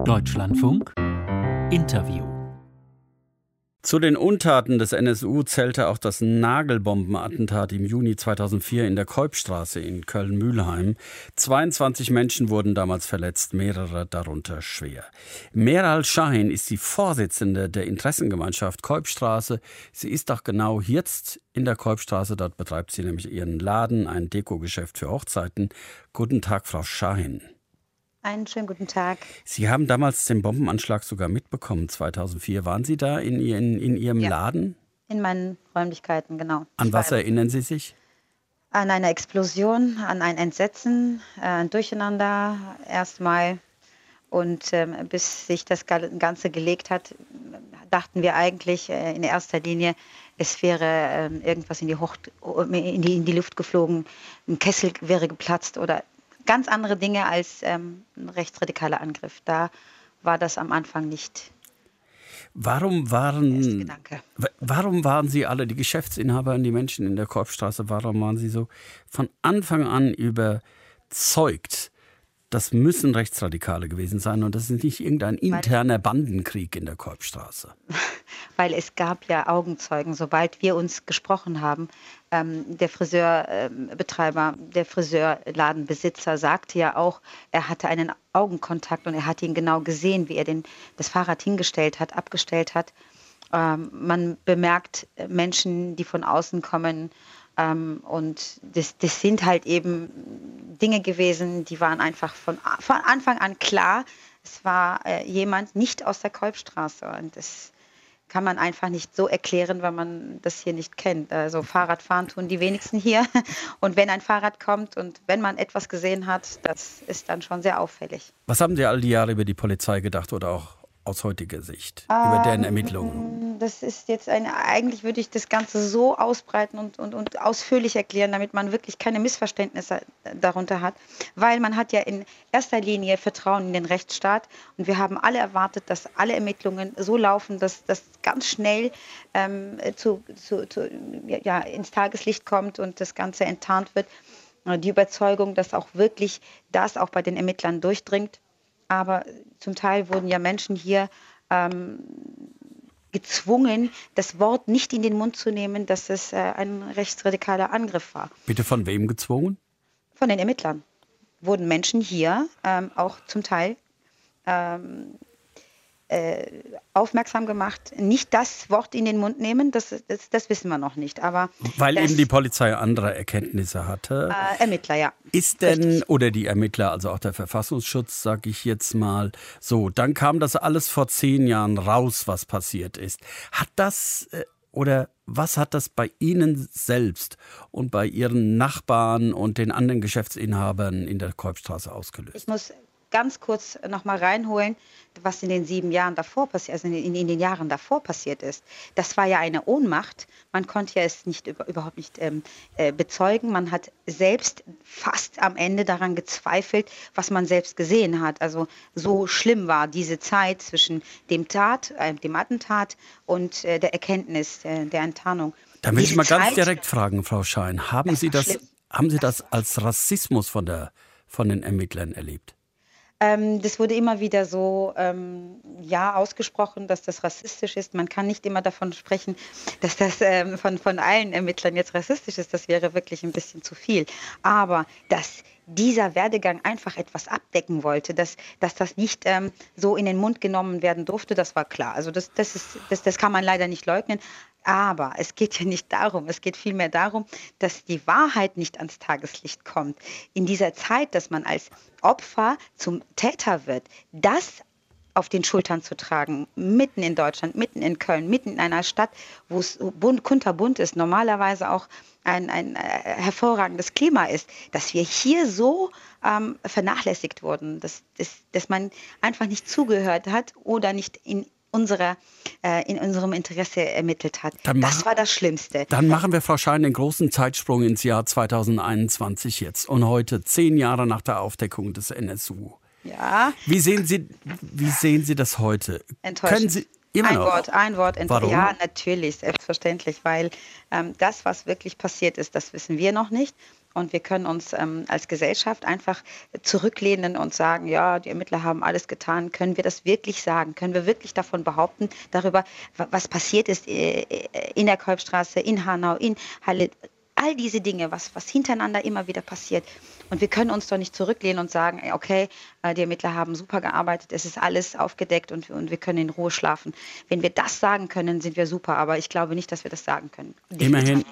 Deutschlandfunk Interview zu den Untaten des NSU zählte auch das Nagelbombenattentat im Juni 2004 in der Kolbstraße in Köln-Mühlheim. 22 Menschen wurden damals verletzt, mehrere darunter schwer. Meral Shahin ist die Vorsitzende der Interessengemeinschaft Kolbstraße. Sie ist auch genau jetzt in der Kolbstraße. Dort betreibt sie nämlich ihren Laden, ein Dekogeschäft für Hochzeiten. Guten Tag, Frau Shahin. Einen schönen guten Tag. Sie haben damals den Bombenanschlag sogar mitbekommen, 2004. Waren Sie da in, in, in Ihrem ja. Laden? In meinen Räumlichkeiten, genau. An ich was erinnern Sie sich? An eine Explosion, an ein Entsetzen, äh, ein Durcheinander erstmal. Und ähm, bis sich das Ganze gelegt hat, dachten wir eigentlich äh, in erster Linie, es wäre äh, irgendwas in die, Hoch in, die, in die Luft geflogen, ein Kessel wäre geplatzt oder ganz andere Dinge als ähm, ein rechtsradikaler Angriff. Da war das am Anfang nicht. Warum waren, warum waren Sie alle, die Geschäftsinhaber und die Menschen in der Korpsstraße, warum waren Sie so von Anfang an überzeugt, das müssen Rechtsradikale gewesen sein und das ist nicht irgendein interner Bandenkrieg in der Korpsstraße? Weil es gab ja Augenzeugen, sobald wir uns gesprochen haben, ähm, der Friseurbetreiber, der Friseurladenbesitzer sagte ja auch, er hatte einen Augenkontakt und er hat ihn genau gesehen, wie er den, das Fahrrad hingestellt hat, abgestellt hat. Ähm, man bemerkt Menschen, die von außen kommen. Ähm, und das, das sind halt eben Dinge gewesen, die waren einfach von, von Anfang an klar. Es war äh, jemand nicht aus der Kolbstraße. Und das kann man einfach nicht so erklären, weil man das hier nicht kennt. Also Fahrradfahren tun die wenigsten hier. Und wenn ein Fahrrad kommt und wenn man etwas gesehen hat, das ist dann schon sehr auffällig. Was haben Sie all die Jahre über die Polizei gedacht oder auch aus heutiger Sicht über deren ähm, Ermittlungen? Das ist jetzt eine, eigentlich würde ich das Ganze so ausbreiten und, und, und ausführlich erklären, damit man wirklich keine Missverständnisse darunter hat. Weil man hat ja in erster Linie Vertrauen in den Rechtsstaat und wir haben alle erwartet, dass alle Ermittlungen so laufen, dass das ganz schnell ähm, zu, zu, zu, ja, ins Tageslicht kommt und das Ganze enttarnt wird. Die Überzeugung, dass auch wirklich das auch bei den Ermittlern durchdringt aber zum Teil wurden ja Menschen hier ähm, gezwungen, das Wort nicht in den Mund zu nehmen, dass es äh, ein rechtsradikaler Angriff war. Bitte von wem gezwungen? Von den Ermittlern. Wurden Menschen hier ähm, auch zum Teil ähm, äh, aufmerksam gemacht, nicht das Wort in den Mund nehmen, das, das, das wissen wir noch nicht. Aber Weil das, eben die Polizei andere Erkenntnisse hatte. Äh, Ermittler, ja. Ist denn, Richtig. oder die Ermittler, also auch der Verfassungsschutz, sage ich jetzt mal so, dann kam das alles vor zehn Jahren raus, was passiert ist. Hat das äh, oder was hat das bei Ihnen selbst und bei Ihren Nachbarn und den anderen Geschäftsinhabern in der Kolbstraße ausgelöst? Ich muss ganz kurz noch mal reinholen, was in den sieben Jahren davor passiert, also in, in, den Jahren davor passiert ist. Das war ja eine Ohnmacht. Man konnte ja es nicht überhaupt nicht ähm, äh, bezeugen. Man hat selbst fast am Ende daran gezweifelt, was man selbst gesehen hat. Also so schlimm war diese Zeit zwischen dem Tat, äh, dem Attentat und äh, der Erkenntnis äh, der Enttarnung. Da will ich mal Zeit, ganz direkt fragen, Frau Schein, haben Sie das, haben Sie das als Rassismus von der von den Ermittlern erlebt? Ähm, das wurde immer wieder so ähm, ja ausgesprochen, dass das rassistisch ist. Man kann nicht immer davon sprechen, dass das ähm, von, von allen Ermittlern jetzt rassistisch ist. Das wäre wirklich ein bisschen zu viel. Aber dass dieser Werdegang einfach etwas abdecken wollte, dass, dass das nicht ähm, so in den Mund genommen werden durfte, das war klar. Also das, das, ist, das, das kann man leider nicht leugnen. Aber es geht ja nicht darum, es geht vielmehr darum, dass die Wahrheit nicht ans Tageslicht kommt. In dieser Zeit, dass man als Opfer zum Täter wird, das auf den Schultern zu tragen, mitten in Deutschland, mitten in Köln, mitten in einer Stadt, wo es bunt, kunterbunt ist, normalerweise auch ein, ein äh, hervorragendes Klima ist, dass wir hier so ähm, vernachlässigt wurden, dass, dass, dass man einfach nicht zugehört hat oder nicht in unserer, äh, in unserem Interesse ermittelt hat. Dann das war das Schlimmste. Dann machen wir, Frau Schein, den großen Zeitsprung ins Jahr 2021 jetzt und heute, zehn Jahre nach der Aufdeckung des NSU. Ja. Wie sehen Sie, wie sehen Sie das heute? Enttäuschend. Können Sie immer ein noch? Wort, ein Wort. Warum? Ja, natürlich, selbstverständlich, weil ähm, das, was wirklich passiert ist, das wissen wir noch nicht. Und wir können uns ähm, als Gesellschaft einfach zurücklehnen und sagen, ja, die Ermittler haben alles getan. Können wir das wirklich sagen? Können wir wirklich davon behaupten, darüber, was passiert ist äh, in der Kolbstraße, in Hanau, in Halle? All diese Dinge, was, was hintereinander immer wieder passiert. Und wir können uns doch nicht zurücklehnen und sagen, okay, äh, die Ermittler haben super gearbeitet, es ist alles aufgedeckt und, und wir können in Ruhe schlafen. Wenn wir das sagen können, sind wir super, aber ich glaube nicht, dass wir das sagen können. Immerhin,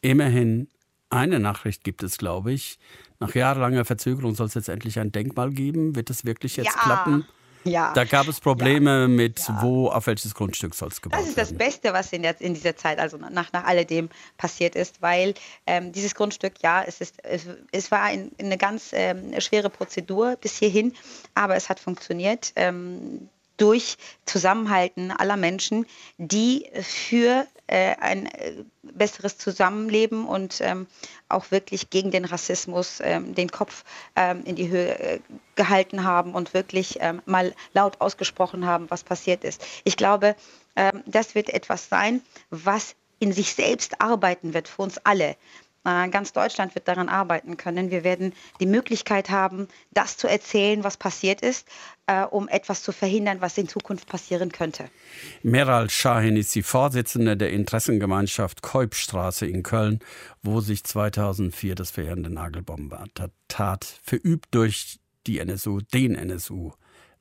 immerhin eine Nachricht gibt es, glaube ich. Nach jahrelanger Verzögerung soll es jetzt endlich ein Denkmal geben. Wird es wirklich jetzt ja. klappen? Ja. Da gab es Probleme ja. mit, ja. wo, auf welches Grundstück soll es gebaut werden. Das ist das Beste, was in, der, in dieser Zeit, also nach, nach alledem passiert ist, weil ähm, dieses Grundstück, ja, es, ist, es, es war ein, eine ganz ähm, schwere Prozedur bis hierhin, aber es hat funktioniert. Ähm, durch Zusammenhalten aller Menschen, die für äh, ein äh, besseres Zusammenleben und ähm, auch wirklich gegen den Rassismus ähm, den Kopf ähm, in die Höhe äh, gehalten haben und wirklich ähm, mal laut ausgesprochen haben, was passiert ist. Ich glaube, ähm, das wird etwas sein, was in sich selbst arbeiten wird für uns alle. Äh, ganz Deutschland wird daran arbeiten können. Wir werden die Möglichkeit haben, das zu erzählen, was passiert ist, äh, um etwas zu verhindern, was in Zukunft passieren könnte. Meral Shahin ist die Vorsitzende der Interessengemeinschaft Keubstraße in Köln, wo sich 2004 das verheerende Nagelbombenattentat verübt durch die NSU, den NSU,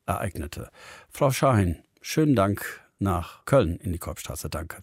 ereignete. Frau Shahin, schönen Dank nach Köln in die Keubstraße. Danke.